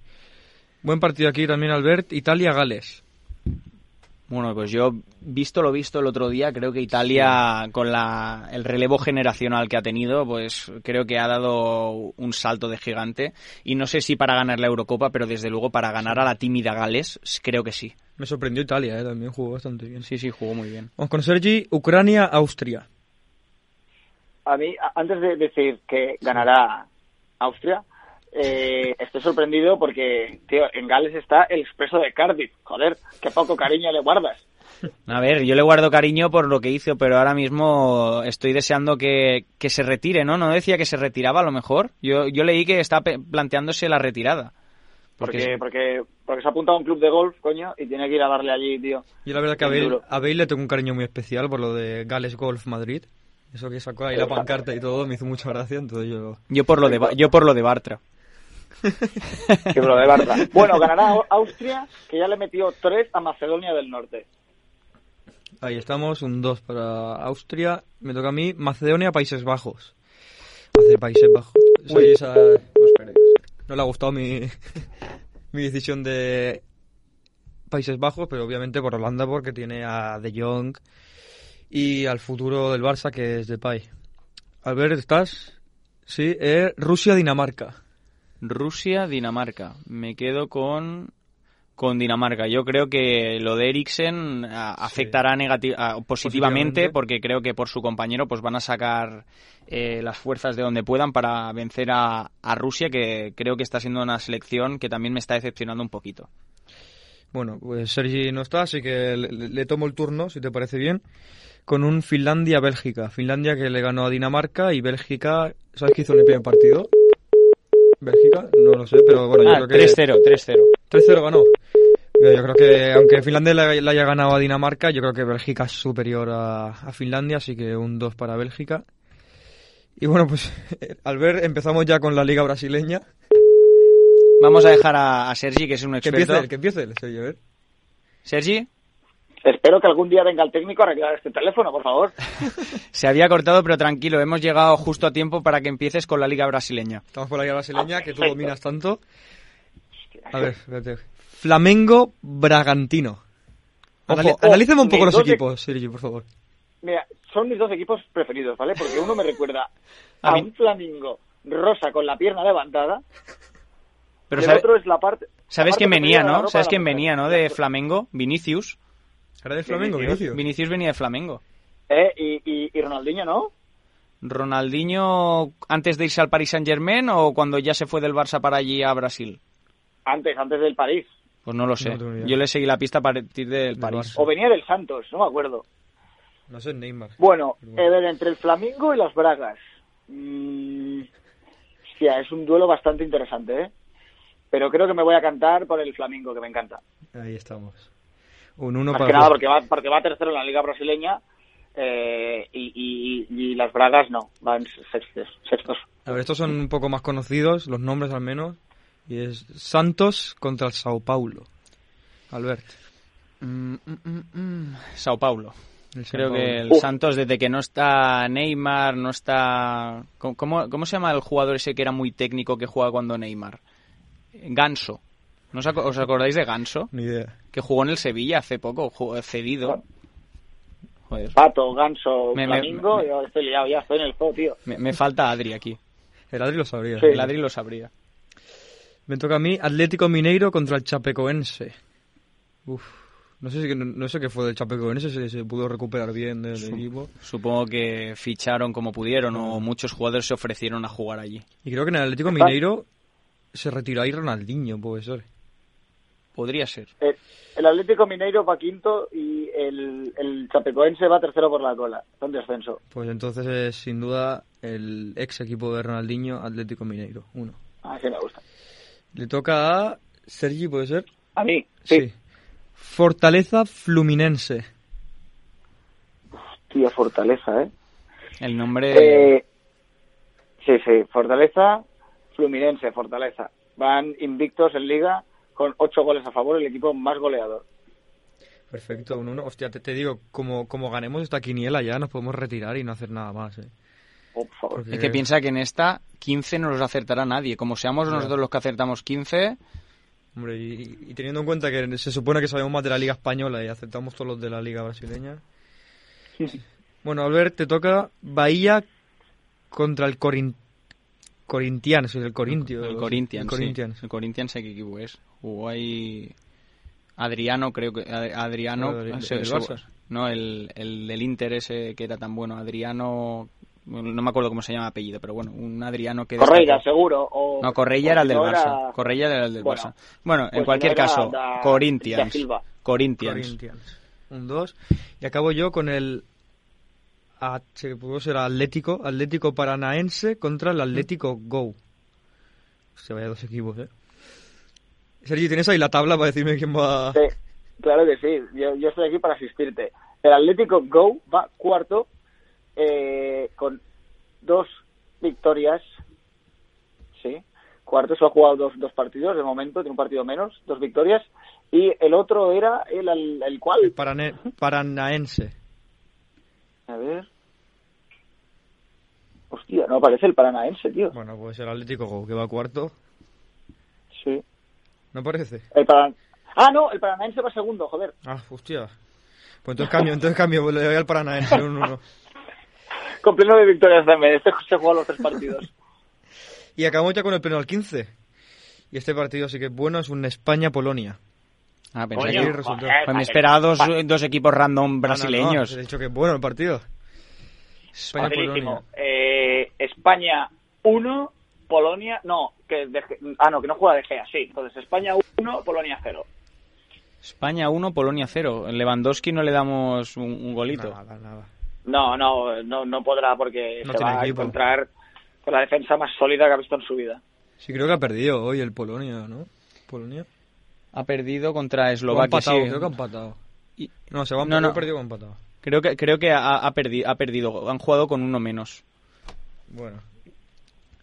Buen partido aquí también, Albert. Italia-Gales. Bueno, pues yo, visto lo visto el otro día, creo que Italia, con la, el relevo generacional que ha tenido, pues creo que ha dado un salto de gigante. Y no sé si para ganar la Eurocopa, pero desde luego para ganar a la tímida Gales, creo que sí. Me sorprendió Italia, ¿eh? también jugó bastante bien. Sí, sí, jugó muy bien. Vamos con Sergi, Ucrania-Austria. A mí, antes de decir que ganará Austria, eh, estoy sorprendido porque, tío, en Gales está el expreso de Cardiff. Joder, qué poco cariño le guardas. A ver, yo le guardo cariño por lo que hizo, pero ahora mismo estoy deseando que, se retire, ¿no? ¿No decía que se retiraba a lo mejor? Yo, yo leí que está planteándose la retirada. Porque, porque, porque, se ha apuntado a un club de golf, coño, y tiene que ir a darle allí, tío. Yo la verdad que a Bale, a Bale le tengo un cariño muy especial por lo de Gales Golf Madrid. Eso que sacó ahí la pancarta y todo me hizo mucha gracia, entonces yo... Yo por lo de, yo por lo de Bartra. Que por lo de. Bueno, ganará Austria, que ya le metió tres a Macedonia del Norte. Ahí estamos, un 2 para Austria. Me toca a mí, Macedonia, Países Bajos. Hacer Países Bajos. Esa... No le ha gustado mi, mi decisión de Países Bajos, pero obviamente por Holanda porque tiene a De Jong y al futuro del Barça que es de Pay. Albert, ¿estás? Sí, eh, Rusia-Dinamarca. Rusia-Dinamarca. Me quedo con con Dinamarca. Yo creo que lo de Eriksen afectará positivamente, porque creo que por su compañero pues van a sacar eh, las fuerzas de donde puedan para vencer a, Rusia, que creo que está siendo una selección que también me está decepcionando un poquito. Bueno, pues Sergi no está, así que le tomo el turno, si te parece bien con un Finlandia-Bélgica. Finlandia que le ganó a Dinamarca y Bélgica, ¿sabes qué hizo en el primer partido? Bélgica, no lo sé, pero bueno, yo ah, creo que... 3-0, 3-0. 3-0 ganó. Yo creo que, aunque Finlandia le, haya ganado a Dinamarca, yo creo que Bélgica es superior a, Finlandia, así que un 2 para Bélgica. Y bueno, pues al ver, empezamos ya con la Liga Brasileña. Vamos a dejar a, Sergi, que es un experto. Que empiece, que empiece el Sergi, a ver. Sergi. Espero que algún día venga el técnico a arreglar este teléfono, por favor. Se había cortado, pero tranquilo, hemos llegado justo a tiempo para que empieces con la Liga Brasileña. Estamos con la Liga Brasileña, que tú dominas tanto. A ver, espérate. Flamengo Bragantino. analízame un poco los equipos, Sergio, por favor. Mira, son mis dos equipos preferidos, ¿vale? Porque uno me recuerda a un Flamingo rosa con la pierna levantada. Pero y el otro es la parte. ¿Sabes quién venía, no? ¿Sabes quién venía, no? De Flamengo, Vinicius. ¿Era de Flamengo, Vinicius? Vinicius venía de Flamengo. ¿Eh? ¿Y, y, Ronaldinho no? ¿Ronaldinho antes de irse al Paris Saint Germain o cuando ya se fue del Barça para allí a Brasil? Antes, antes del París. Pues no lo sé. Yo le seguí la pista a partir del París. O venía del Santos, no me acuerdo. No sé, Neymar. Bueno, entre el Flamingo y las Bragas. Mmm, hostia, es un duelo bastante interesante, ¿eh? Pero creo que me voy a cantar por el Flamingo, que me encanta. Ahí estamos. Un uno Más para que nada porque va, porque va tercero en la Liga Brasileña eh, y, las Bragas no, van sextos, sextos. A ver, estos son un poco más conocidos, los nombres al menos. Y es Santos contra el Sao Paulo. Albert. Mm, mm, mm, Sao Paulo. Creo que el Santos, desde que no está Neymar, no está... ¿Cómo, ¿Cómo se llama el jugador ese que era muy técnico que juega cuando Neymar? Ganso. ¿No os, acordáis de Ganso? Ni idea. Que jugó en el Sevilla hace poco, cedido. Joder. Pato, Ganso, me, Flamingo, yo estoy liado, ya estoy en el juego, tío. Me, falta Adri aquí. El Adri lo sabría. El Adri lo sabría. Me toca a mí Atlético Mineiro contra el Chapecoense. Uf. No sé, si, no, sé qué fue del Chapecoense, si se pudo recuperar bien del equipo. Supongo que ficharon como pudieron o muchos jugadores se ofrecieron a jugar allí. Y creo que en el Atlético Mineiro se retiró ahí Ronaldinho, puede ser. Podría ser. Eh, el, Atlético Mineiro va quinto y el, el Chapecoense va tercero por la cola. Son descenso. Pues entonces es sin duda el ex equipo de Ronaldinho, Atlético Mineiro, uno. Ah, sí me gusta. Le toca a Sergi, ¿puede ser? A mí, sí. Fortaleza Fluminense. Hostia, Fortaleza, ¿eh? El nombre... Eh, sí, sí, Fortaleza, Fluminense, Fortaleza. Van invictos en Liga con ocho goles a favor, el equipo más goleador. Perfecto, un uno. Hostia, te, digo, como, como ganemos esta quiniela ya nos podemos retirar y no hacer nada más. ¿eh? Oh, por favor. Es que piensa que en esta 15 no los acertará nadie. Como seamos nosotros los que acertamos 15... Hombre, y, teniendo en cuenta que se supone que sabemos más de la Liga Española y aceptamos todos los de la Liga Brasileña. bueno, Albert, te toca Bahía contra el Corinthians. Corinthians, el Corintio. El Corinthians, el Corinthians. Sí. El Corinthians sé qué equipo es. Jugó ahí Adriano, creo que Adriano, el, no, el, el del Inter ese que era tan bueno, Adriano, no me acuerdo cómo se llama apellido, pero bueno, un Adriano que... Correia, seguro. no, Correia era el del Barça. Correia era el del Barça. Bueno, en pues cualquier caso, Corinthians. Corinthians. Un 2. Y acabo yo con el H, pudo ser Atlético, Atlético Paranaense contra el Atlético Go. Se vaya dos equipos, ¿eh? Sergio, ¿tienes ahí la tabla para decirme quién va...? Sí, claro que sí. Yo, estoy aquí para asistirte. El Atlético Go va cuarto eh, con dos victorias, sí, cuarto solo ha jugado dos, dos partidos de momento, tiene un partido menos, dos victorias, y el otro era el, el, el cual. El parane- paranaense. A ver. Hostia, no aparece el paranaense, tío. Bueno, pues el Atlético Go, que va cuarto. Sí. ¿No parece? El Paran- Ah, no, el paranaense va segundo, joder. Ah, hostia. Pues entonces cambio, entonces cambio, le doy al Paranaense. un uno. Con pleno de victorias también. Este se juega los tres partidos. Y acabamos ya con el pleno al 15. Y este partido sí que es bueno, es un España-Polonia. Ah, pensé Coño, que... Resultó. joder, Pues me esperaba dos, dos equipos random No, no, brasileños. no, he dicho que es bueno el partido. España-Polonia. Eh, España 1, Polonia. No, que de, ah, no, que no juega de Gea, sí. Entonces España 1, Polonia 0. España 1, Polonia 0. Lewandowski no le damos un, un golito. Nada, nada. No, no, no, no podrá porque No se va a equipo. encontrar con la defensa más sólida que ha visto en su vida. Sí, creo que ha perdido hoy el Polonia, ¿no? Polonia. Ha perdido contra Eslovaquia. empatado, sí. creo que ha empatado. Y- No, se va a No, no, perdido o ha empatado. Creo que, creo que ha, ha perdi- ha perdido. Han jugado con uno menos. Bueno.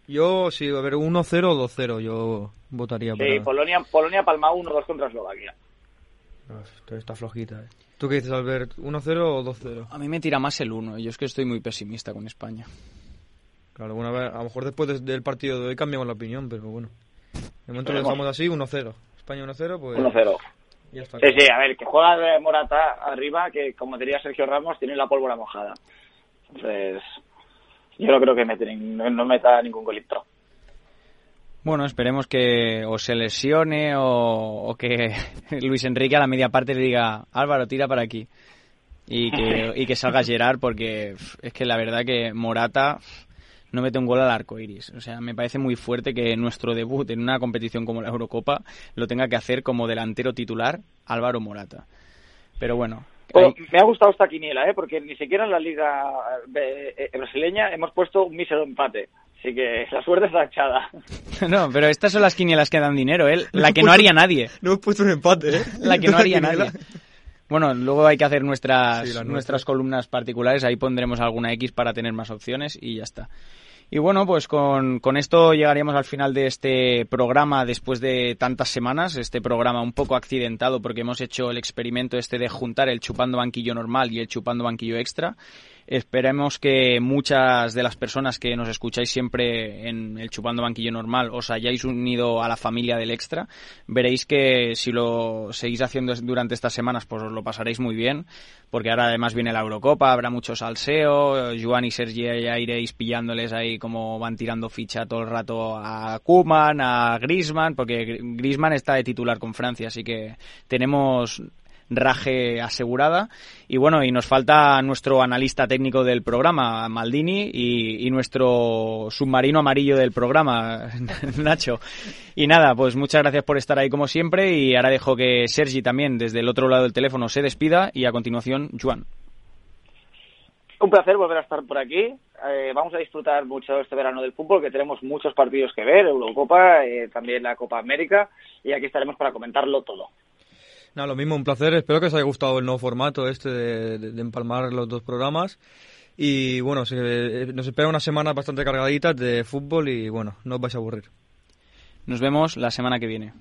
Yo, sí, a ver, 1-0 o 2-0, yo votaría Sí, para... Polonia, Polonia palma 1-2 contra Eslovaquia. Esto está flojita, eh. ¿Tú qué dices, Albert? ¿1-0 o 2-0? A mí me tira más el 1. Yo es que estoy muy pesimista con España. Claro, bueno, a, ver, a lo mejor después de- del partido de hoy cambiamos la opinión, pero bueno. De momento lo dejamos así, 1-0. España 1-0, pues 1-0. ya está. Sí, sí, a ver, que juega de Morata arriba, que como diría Sergio Ramos, tiene la pólvora mojada. Entonces, yo no creo que meten, no, no meta ningún golito. Bueno, esperemos que o se lesione o, o que Luis Enrique a la media parte le diga Álvaro, tira para aquí. Y que, y que salga Gerard porque es que la verdad que Morata no mete un gol al arco iris. O sea, me parece muy fuerte que nuestro debut en una competición como la Eurocopa lo tenga que hacer como delantero titular Álvaro Morata. Pero bueno. Bueno, hay- me ha gustado esta quiniela, ¿eh? porque ni siquiera en la liga eh, eh, brasileña hemos puesto un mísero empate. Así que la suerte está echada. No, pero estas son las quinielas que dan dinero, ¿eh? La No que no puedo- haría nadie. No hemos puesto un empate, ¿eh? La que no haría nadie. Bueno, luego hay que hacer nuestras, Sí, nuestras. columnas particulares, ahí pondremos alguna X para tener más opciones y ya está. Y bueno, pues con, con esto llegaríamos al final de este programa después de tantas semanas, este programa un poco accidentado porque hemos hecho el experimento este de juntar el chupando banquillo normal y el chupando banquillo extra. Esperemos que muchas de las personas que nos escucháis siempre en el Chupando Banquillo Normal os hayáis unido a la familia del Extra. Veréis que si lo seguís haciendo durante estas semanas, pues os lo pasaréis muy bien, porque ahora además viene la Eurocopa, habrá mucho salseo, Joan y Sergi ya iréis pillándoles ahí como van tirando ficha todo el rato a Koeman, a Griezmann, porque Griezmann está de titular con Francia, así que tenemos raje asegurada. Y bueno, y nos falta nuestro analista técnico del programa, Maldini, y, nuestro submarino amarillo del programa, Nacho. Y nada, pues muchas gracias por estar ahí como siempre y ahora dejo que Sergi también desde el otro lado del teléfono se despida y a continuación Juan. Un placer volver a estar por aquí. Eh, vamos a disfrutar mucho este verano del fútbol, que tenemos muchos partidos que ver, Eurocopa, eh, también la Copa América, y aquí estaremos para comentarlo todo. Nada, lo mismo, un placer. Espero que os haya gustado el nuevo formato este de, de- empalmar los dos programas. Y bueno, se- nos espera una semana bastante cargadita de fútbol y bueno, no os vais a aburrir. Nos vemos la semana que viene.